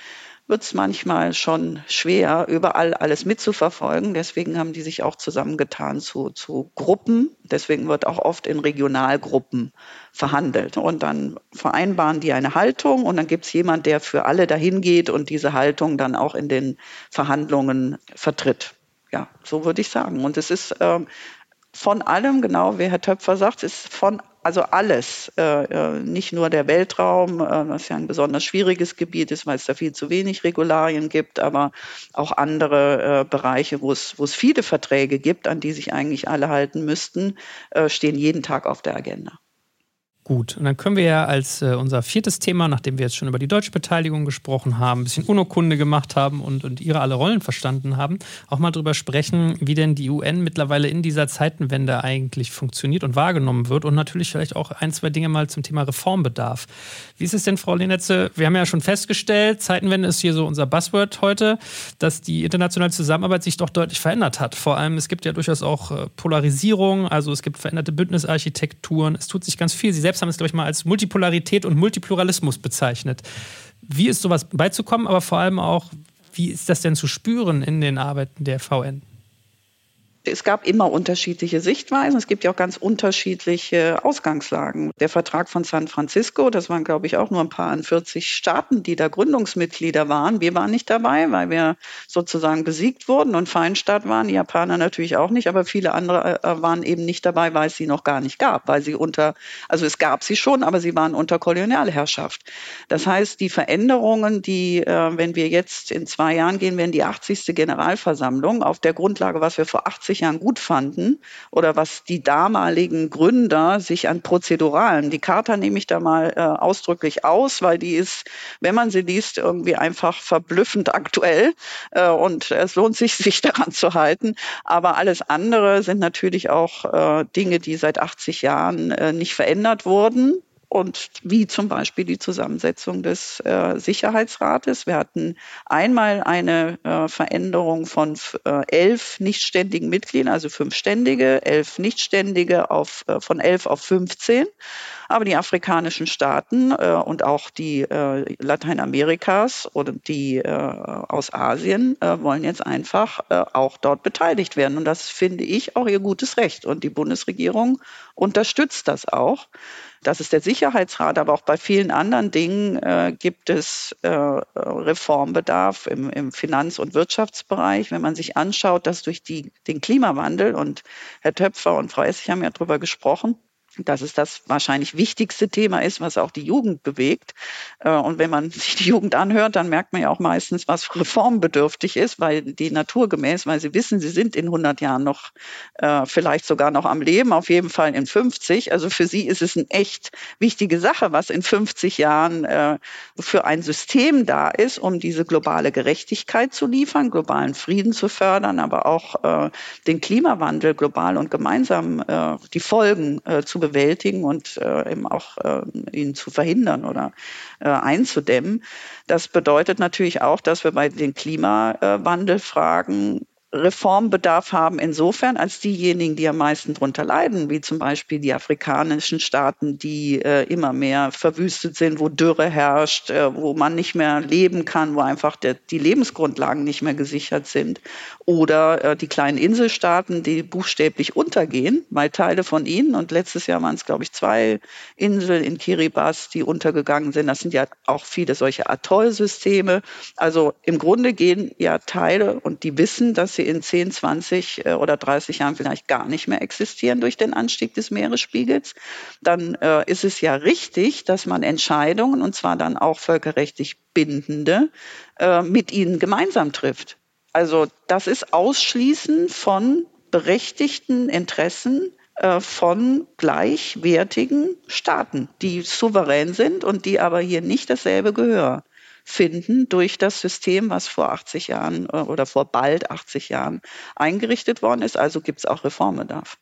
Speaker 3: wird es manchmal schon schwer, überall alles mitzuverfolgen. Deswegen haben die sich auch zusammengetan zu, zu Gruppen. Deswegen wird auch oft in Regionalgruppen verhandelt. Und dann vereinbaren die eine Haltung und dann gibt es jemand, der für alle dahin geht und diese Haltung dann auch in den Verhandlungen vertritt. Ja, so würde ich sagen. Und es ist äh, von allem, genau wie Herr Töpfer sagt, ist von also alles, äh, äh, nicht nur der Weltraum, äh, was ja ein besonders schwieriges Gebiet ist, weil es da viel zu wenig Regularien gibt, aber auch andere äh, Bereiche, wo es, wo es viele Verträge gibt, an die sich eigentlich alle halten müssten, äh, stehen jeden Tag auf der Agenda.
Speaker 2: Gut, und dann können wir ja als äh, unser viertes Thema, nachdem wir jetzt schon über die deutsche Beteiligung gesprochen haben, ein bisschen Unokunde gemacht haben und, und ihre alle Rollen verstanden haben, auch mal drüber sprechen, wie denn die UN mittlerweile in dieser Zeitenwende eigentlich funktioniert und wahrgenommen wird und natürlich vielleicht auch ein, zwei Dinge mal zum Thema Reformbedarf. Wie ist es denn, Frau Lenetze? Wir haben ja schon festgestellt, Zeitenwende ist hier so unser Buzzword heute, dass die internationale Zusammenarbeit sich doch deutlich verändert hat. Vor allem, es gibt ja durchaus auch äh, Polarisierung, also es gibt veränderte Bündnisarchitekturen, es tut sich ganz viel. Sie selbst selbst haben es, glaube ich, mal als Multipolarität und Multipluralismus bezeichnet. Wie ist sowas beizukommen, aber vor allem auch, wie ist das denn zu spüren in den Arbeiten der VN?
Speaker 3: Es gab immer unterschiedliche Sichtweisen. Es gibt ja auch ganz unterschiedliche Ausgangslagen. Der Vertrag von San Francisco, das waren, glaube ich, auch nur ein paar an 40 Staaten, die da Gründungsmitglieder waren. Wir waren nicht dabei, weil wir sozusagen besiegt wurden und Feinstaat waren. Die Japaner natürlich auch nicht, aber viele andere äh, waren eben nicht dabei, weil es sie noch gar nicht gab, weil sie unter, also es gab sie schon, aber sie waren unter Kolonialherrschaft. Das heißt, die Veränderungen, die, äh, wenn wir jetzt in zwei Jahren gehen, werden die 80. Generalversammlung auf der Grundlage, was wir vor 80 50 Jahren gut fanden oder was die damaligen Gründer sich an Prozeduralen, die Charta nehme ich da mal äh, ausdrücklich aus, weil die ist, wenn man sie liest, irgendwie einfach verblüffend aktuell äh, und es lohnt sich, (laughs) sich daran zu halten. Aber alles andere sind natürlich auch äh, Dinge, die seit 80 Jahren äh, nicht verändert wurden und wie zum Beispiel die Zusammensetzung des äh, Sicherheitsrates. Wir hatten einmal eine äh, Veränderung von äh, elf nichtständigen Mitgliedern, also fünf Ständige, elf Nichtständige auf, äh, von elf auf 15. Aber die afrikanischen Staaten äh, und auch die äh, Lateinamerikas oder die aus Asien wollen jetzt einfach auch dort beteiligt werden. Und das finde ich auch ihr gutes Recht. Und die Bundesregierung unterstützt das auch. Das ist der Sicherheitsrat, aber auch bei vielen anderen Dingen äh, gibt es äh, Reformbedarf im, im, Finanz- und Wirtschaftsbereich. Wenn man sich anschaut, dass durch die, den Klimawandel und Herr Töpfer und Frau Essig haben ja darüber gesprochen, dass es das wahrscheinlich wichtigste Thema ist, was auch die Jugend bewegt. Äh, und wenn man (laughs) sich die Jugend anhört, dann merkt man ja auch meistens, was reformbedürftig ist, weil die naturgemäß, weil sie wissen, sie sind in 100 Jahren noch, äh, vielleicht sogar noch am Leben, auf jeden Fall in 50. Also für sie ist es eine echt wichtige Sache, was in 50 Jahren äh, für ein System da ist, um diese globale Gerechtigkeit zu liefern, globalen Frieden zu fördern, aber auch den Klimawandel global und gemeinsam die Folgen zu bewältigen und äh, eben auch äh, ihn zu verhindern oder äh, einzudämmen. Das bedeutet natürlich auch, dass wir bei den Klimawandelfragen Reformbedarf haben insofern, als diejenigen, die am meisten darunter leiden, wie zum Beispiel die afrikanischen Staaten, die äh, immer mehr verwüstet sind, wo Dürre herrscht, äh, wo man nicht mehr leben kann, wo einfach der, die Lebensgrundlagen nicht mehr gesichert sind. Oder äh, die kleinen Inselstaaten, die buchstäblich untergehen, weil Teile von ihnen, und letztes Jahr waren es, glaube ich, zwei Inseln in Kiribati, die untergegangen sind. Das sind ja auch viele solche Atollsysteme. Also im Grunde gehen ja Teile, und die wissen, dass sie in 10, 20 äh, oder 30 Jahren vielleicht gar nicht mehr existieren durch den Anstieg des Meeresspiegels, dann äh, ist es ja richtig, dass man Entscheidungen, und zwar dann auch völkerrechtlich bindende, äh, mit ihnen gemeinsam trifft. Also das ist Ausschließen von berechtigten Interessen von gleichwertigen Staaten, die souverän sind und die aber hier nicht dasselbe Gehör finden durch das System, was vor 80 Jahren äh, oder vor bald 80 Jahren eingerichtet worden ist. Also gibt es auch Reformbedarf.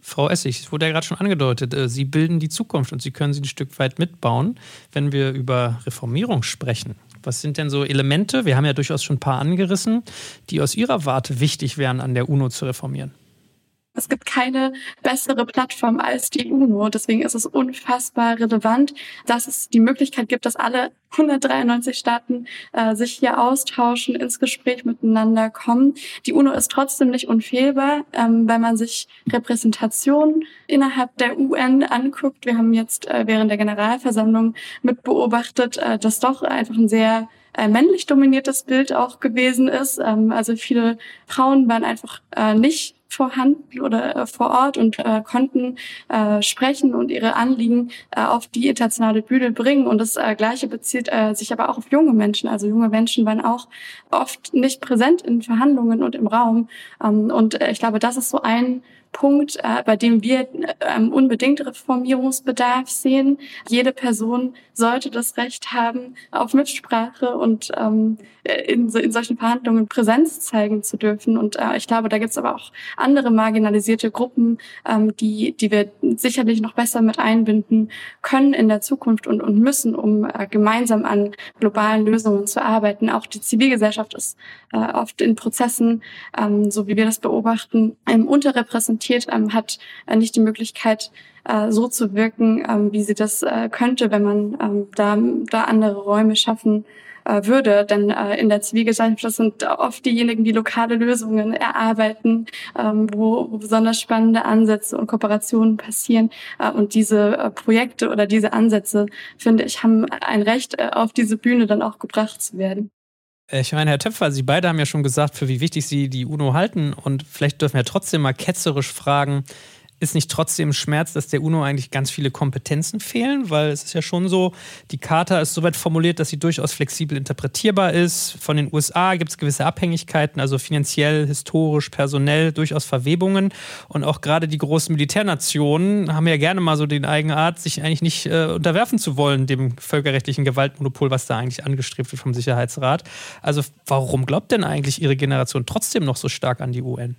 Speaker 2: Frau Essig, es wurde ja gerade schon angedeutet, äh, Sie bilden die Zukunft und Sie können sie ein Stück weit mitbauen, wenn wir über Reformierung sprechen. Was sind denn so Elemente, wir haben ja durchaus schon ein paar angerissen, die aus Ihrer Warte wichtig wären, an der UNO zu reformieren?
Speaker 4: Es gibt keine bessere Plattform als die UNO. Deswegen ist es unfassbar relevant, dass es die Möglichkeit gibt, dass alle 193 Staaten äh, sich hier austauschen, ins Gespräch miteinander kommen. Die UNO ist trotzdem nicht unfehlbar, ähm, wenn man sich Repräsentation innerhalb der UN anguckt. Wir haben jetzt äh, während der Generalversammlung mit beobachtet, äh, dass doch einfach ein sehr äh, männlich dominiertes Bild auch gewesen ist. Ähm, also viele Frauen waren einfach äh, nicht vorhanden oder äh, vor Ort und äh, konnten äh, sprechen und ihre Anliegen äh, auf die internationale Bühne bringen. Und das äh, Gleiche bezieht äh, sich aber auch auf junge Menschen. Also junge Menschen waren auch oft nicht präsent in Verhandlungen und im Raum. Ähm, und äh, ich glaube, das ist so ein Punkt, äh, bei dem wir ähm, unbedingt Reformierungsbedarf sehen. Jede Person sollte das Recht haben auf Mitsprache und ähm, in, in solchen Verhandlungen Präsenz zeigen zu dürfen. Und äh, ich glaube, da gibt es aber auch andere marginalisierte Gruppen, ähm, die, die wir sicherlich noch besser mit einbinden können in der Zukunft und, und müssen, um äh, gemeinsam an globalen Lösungen zu arbeiten. Auch die Zivilgesellschaft ist äh, oft in Prozessen, ähm, so wie wir das beobachten, ähm, unterrepräsentiert, ähm, hat äh, nicht die Möglichkeit, äh, so zu wirken, ähm, wie sie das äh, könnte, wenn man ähm, da, da andere Räume schaffen würde. Denn äh, in der Zivilgesellschaft sind oft diejenigen, die lokale Lösungen erarbeiten, ähm, wo, wo besonders spannende Ansätze und Kooperationen passieren. Äh, und diese äh, Projekte oder diese Ansätze, finde ich, haben ein Recht, äh, auf diese Bühne dann auch gebracht zu werden.
Speaker 2: Äh, ich meine, Herr Töpfer, Sie beide haben ja schon gesagt, für wie wichtig Sie die UNO halten. Und vielleicht dürfen wir trotzdem mal ketzerisch fragen, ist nicht trotzdem Schmerz, dass der UNO eigentlich ganz viele Kompetenzen fehlen? Weil es ist ja schon so, die Charta ist so weit formuliert, dass sie durchaus flexibel interpretierbar ist. Von den USA gibt es gewisse Abhängigkeiten, also finanziell, historisch, personell durchaus Verwebungen. Und auch gerade die großen Militärnationen haben ja gerne mal so den Eigenart, sich eigentlich nicht äh, unterwerfen zu wollen, dem völkerrechtlichen Gewaltmonopol, was da eigentlich angestrebt wird vom Sicherheitsrat. Also warum glaubt denn eigentlich Ihre Generation trotzdem noch so stark an die UN?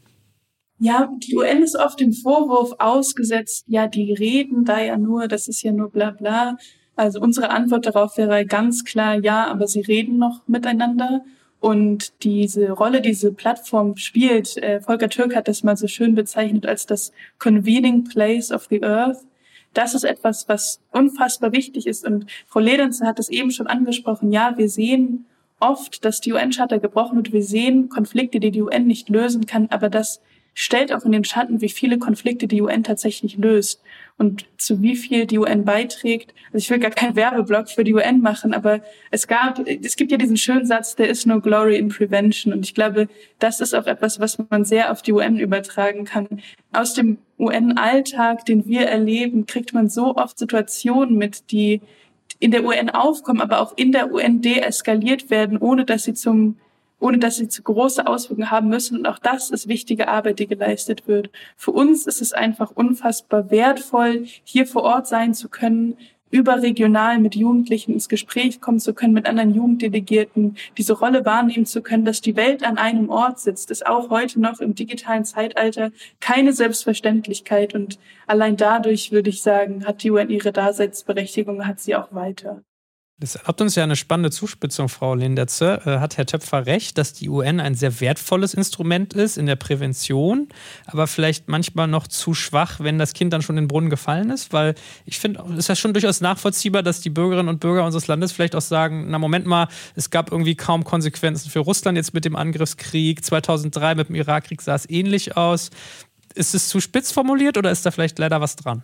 Speaker 5: Ja, die UN ist oft dem Vorwurf ausgesetzt, ja, die reden da ja nur, das ist ja nur bla bla. Also unsere Antwort darauf wäre ganz klar, ja, aber sie reden noch miteinander. Und diese Rolle, diese Plattform spielt, äh, Volker Türk hat das mal so schön bezeichnet als das Convening Place of the Earth. Das ist etwas, was unfassbar wichtig ist. Und Frau Ledenze hat es eben schon angesprochen. Ja, wir sehen oft, dass die UN-Charta gebrochen wird. Wir sehen Konflikte, die die UN nicht lösen kann. Aber das stellt auch in den Schatten, wie viele Konflikte die UN tatsächlich löst und zu wie viel die UN beiträgt. Also ich will gar keinen Werbeblock für die UN machen, aber es gab, es gibt ja diesen schönen Satz, there is no glory in prevention. Und ich glaube, das ist auch etwas, was man sehr auf die UN übertragen kann. Aus dem UN-Alltag, den wir erleben, kriegt man so oft Situationen mit, die in der UN aufkommen, aber auch in der UN deeskaliert werden, ohne dass sie zum ohne dass sie zu große Auswirkungen haben müssen. Und auch das ist wichtige Arbeit, die geleistet wird. Für uns ist es einfach unfassbar wertvoll, hier vor Ort sein zu können, überregional mit Jugendlichen ins Gespräch kommen zu können, mit anderen Jugenddelegierten, diese Rolle wahrnehmen zu können, dass die Welt an einem Ort sitzt, ist auch heute noch im digitalen Zeitalter keine Selbstverständlichkeit. Und allein dadurch würde ich sagen, hat die UN ihre Daseinsberechtigung, hat sie auch weiter.
Speaker 2: Das erlaubt uns ja eine spannende Zuspitzung, Frau Lindetze. Äh, hat Herr Töpfer recht, dass die UN ein sehr wertvolles Instrument ist in der Prävention, aber vielleicht manchmal noch zu schwach, wenn das Kind dann schon in den Brunnen gefallen ist? Weil ich finde, es ist ja schon durchaus nachvollziehbar, dass die Bürgerinnen und Bürger unseres Landes vielleicht auch sagen: Na, Moment mal, es gab irgendwie kaum Konsequenzen für Russland jetzt mit dem Angriffskrieg. 2003 mit dem Irakkrieg sah es ähnlich aus. Ist es zu spitz formuliert oder ist da vielleicht leider was dran?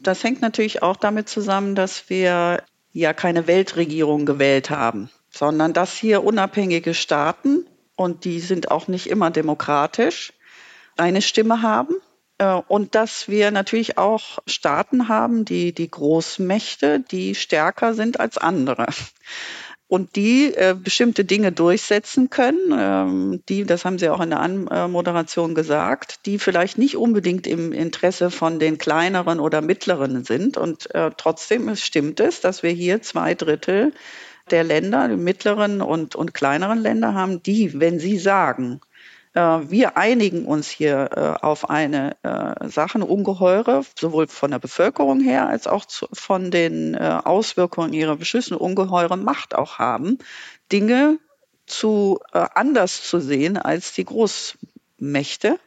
Speaker 3: Das hängt natürlich auch damit zusammen, dass wir ja keine Weltregierung gewählt haben, sondern dass hier unabhängige Staaten, und die sind auch nicht immer demokratisch, eine Stimme haben. Äh, und dass wir natürlich auch Staaten haben, die, die Großmächte, die stärker sind als andere und die äh, bestimmte Dinge durchsetzen können, ähm, die, das haben Sie auch in der Anmoderation gesagt, die vielleicht nicht unbedingt im Interesse von den kleineren oder mittleren sind. Und äh, trotzdem stimmt es, dass wir hier zwei Drittel der Länder, die mittleren und, und kleineren Länder haben, die, wenn sie sagen, äh, wir einigen uns hier äh, auf eine äh, Sache, Ungeheure, sowohl von der Bevölkerung her als auch von den Auswirkungen ihrer Beschlüsse, ungeheure Macht auch haben, Dinge zu anders zu sehen als die Großmächte.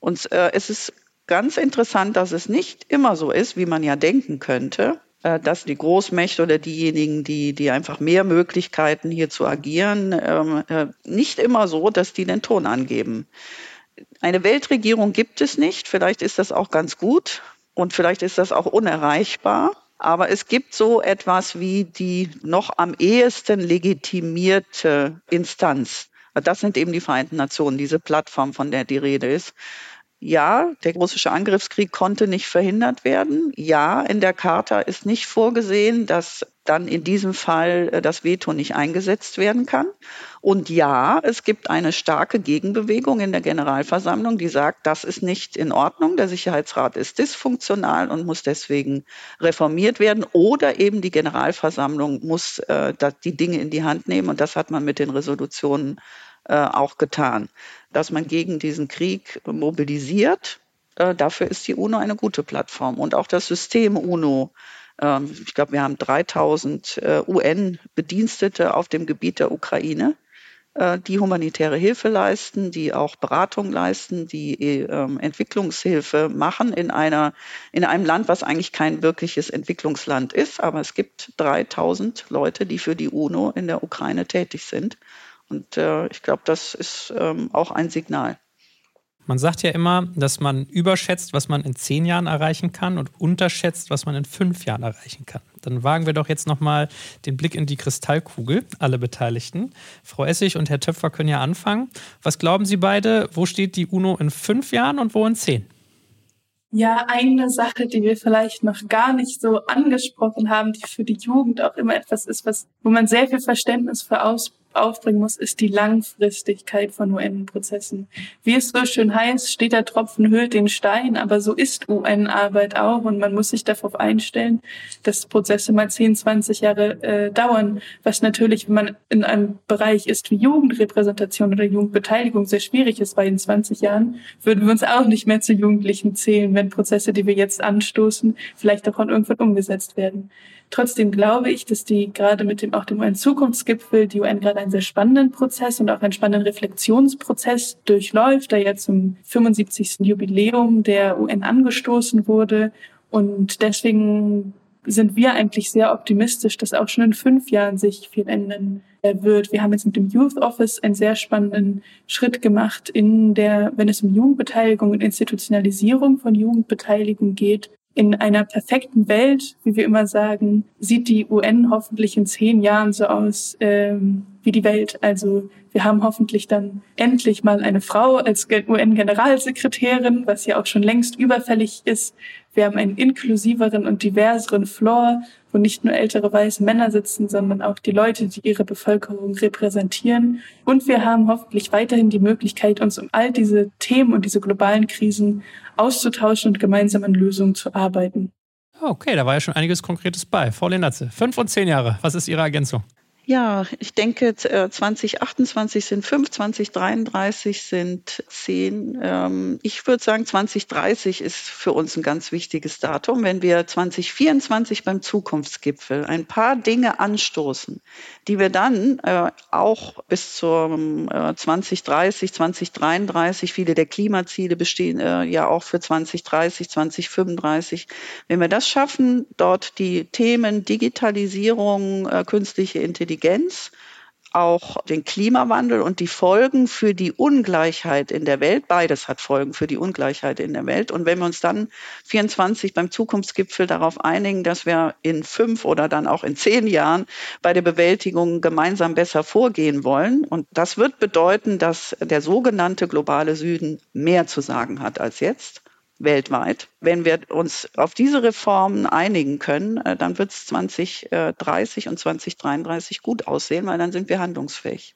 Speaker 3: Und es ist ganz interessant, dass es nicht immer so ist, wie man ja denken könnte, äh, dass die Großmächte oder diejenigen, die, die einfach mehr Möglichkeiten hier zu agieren, ähm, äh, nicht immer so, dass die den Ton angeben. Eine Weltregierung gibt es nicht. Vielleicht ist das auch ganz gut und vielleicht ist das auch unerreichbar. Aber es gibt so etwas wie die noch am ehesten legitimierte Instanz. Das sind eben die Vereinten Nationen, diese Plattform, von der die Rede ist. Ja, der russische Angriffskrieg konnte nicht verhindert werden. Ja, in der Charta ist nicht vorgesehen, dass dann in diesem Fall äh, das Veto nicht eingesetzt werden kann. Und ja, es gibt eine starke Gegenbewegung in der Generalversammlung, die sagt, das ist nicht in Ordnung. Der Sicherheitsrat ist dysfunktional und muss deswegen reformiert werden. Oder eben die Generalversammlung muss äh, die Dinge in die Hand nehmen. Und das hat man mit den Resolutionen äh, auch getan dass man gegen diesen Krieg mobilisiert. Äh, dafür ist die UNO eine gute Plattform. Und auch das System UNO. Äh, ich glaube, wir haben 3000 äh, UN-Bedienstete auf dem Gebiet der Ukraine, die humanitäre Hilfe leisten, die auch Beratung leisten, die ähm, Entwicklungshilfe machen in, einer, in einem Land, was eigentlich kein wirkliches Entwicklungsland ist. Aber es gibt 3000 Leute, die für die UNO in der Ukraine tätig sind. Und äh, ich glaube, das ist ähm, auch ein Signal.
Speaker 2: Man sagt ja immer, dass man überschätzt, was man in zehn Jahren erreichen kann und unterschätzt, was man in fünf Jahren erreichen kann. Dann wagen wir doch jetzt nochmal den Blick in die Kristallkugel, alle Beteiligten. Frau Essig und Herr Töpfer können ja anfangen. Was glauben Sie beide, wo steht die UNO in fünf Jahren und wo in zehn?
Speaker 5: Ja, eine Sache, die wir vielleicht noch gar nicht so angesprochen haben, die für die Jugend auch immer etwas ist, was, wo man sehr viel Verständnis für aus, aufbringen muss, ist die Langfristigkeit von UN-Prozessen. Wie es so schön heißt, steht der Tropfen hüllt den Stein, aber so ist UN-Arbeit auch und man muss sich darauf einstellen, dass Prozesse mal 10, 20 Jahre äh, dauern, was natürlich, wenn man in einem Bereich ist wie Jugendrepräsentation oder Jugendbeteiligung sehr schwierig ist, weil in 20 Jahren würden wir uns auch nicht mehr zu Jugendlichen zählen, wenn Prozesse, die wir jetzt anstoßen, vielleicht auch irgendwann umgesetzt werden. Trotzdem glaube ich, dass die gerade mit dem auch dem UN-Zukunftsgipfel die UN gerade einen sehr spannenden Prozess und auch einen spannenden Reflexionsprozess durchläuft, der jetzt zum 75. Jubiläum der UN angestoßen wurde. Und deswegen sind wir eigentlich sehr optimistisch, dass auch schon in fünf Jahren sich viel ändern wird. Wir haben jetzt mit dem Youth Office einen sehr spannenden Schritt gemacht in der, wenn es um Jugendbeteiligung und Institutionalisierung von Jugendbeteiligung geht, in einer perfekten Welt, wie wir immer sagen, sieht die UN hoffentlich in zehn Jahren so aus ähm, wie die Welt. Also wir haben hoffentlich dann endlich mal eine Frau als UN-Generalsekretärin, was ja auch schon längst überfällig ist. Wir haben einen inklusiveren und diverseren Floor, wo nicht nur ältere weiße Männer sitzen, sondern auch die Leute, die ihre Bevölkerung repräsentieren. Und wir haben hoffentlich weiterhin die Möglichkeit, uns um all diese Themen und diese globalen Krisen auszutauschen und gemeinsam an Lösungen zu arbeiten.
Speaker 2: Okay, da war ja schon einiges Konkretes bei. Frau Lenatze, fünf und zehn Jahre, was ist Ihre Ergänzung?
Speaker 3: Ja, ich denke, 2028 äh, sind fünf, 2033 sind zehn. Ähm, ich würde sagen, 2030 ist für uns ein ganz wichtiges Datum. Wenn wir 2024 beim Zukunftsgipfel ein paar Dinge anstoßen, die wir dann äh, auch bis zum 2030, 2033, viele der Klimaziele bestehen äh, ja auch für 2030, 2035. Wenn wir das schaffen, dort die Themen Digitalisierung, künstliche Intelligenz, Intelligenz, auch den Klimawandel und die Folgen für die Ungleichheit in der Welt. Beides hat Folgen für die Ungleichheit in der Welt. Und wenn wir uns dann 24 beim Zukunftsgipfel darauf einigen, dass wir in fünf oder dann auch in zehn Jahren bei der Bewältigung gemeinsam besser vorgehen wollen, und das wird bedeuten, dass der sogenannte globale Süden mehr zu sagen hat als jetzt, weltweit. Wenn wir uns auf diese Reformen einigen können, äh, dann wird es 2030 und 2033 gut aussehen, weil dann sind wir handlungsfähig.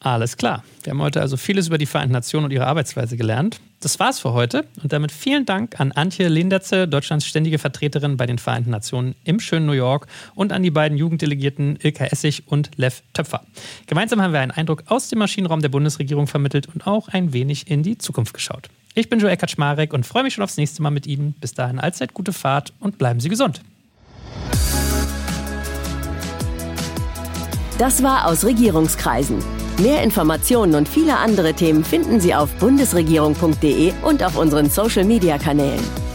Speaker 2: Alles klar. Wir haben heute also vieles über die Vereinten Nationen und ihre Arbeitsweise gelernt. Das war's für heute und damit vielen Dank an Antje Linderze, Deutschlands ständige Vertreterin bei den Vereinten Nationen im schönen New York und an die beiden Jugenddelegierten Ilka Essig und Lev Töpfer. Gemeinsam haben wir einen Eindruck aus dem Maschinenraum der Bundesregierung vermittelt und auch ein wenig in die Zukunft geschaut. Ich bin Joe Eckert-Schmarek und freue mich schon aufs nächste Mal mit Ihnen. Bis dahin allzeit gute Fahrt und bleiben Sie gesund.
Speaker 1: Das war aus Regierungskreisen. Mehr Informationen und viele andere Themen finden Sie auf bundesregierung.de und auf unseren Social-Media-Kanälen.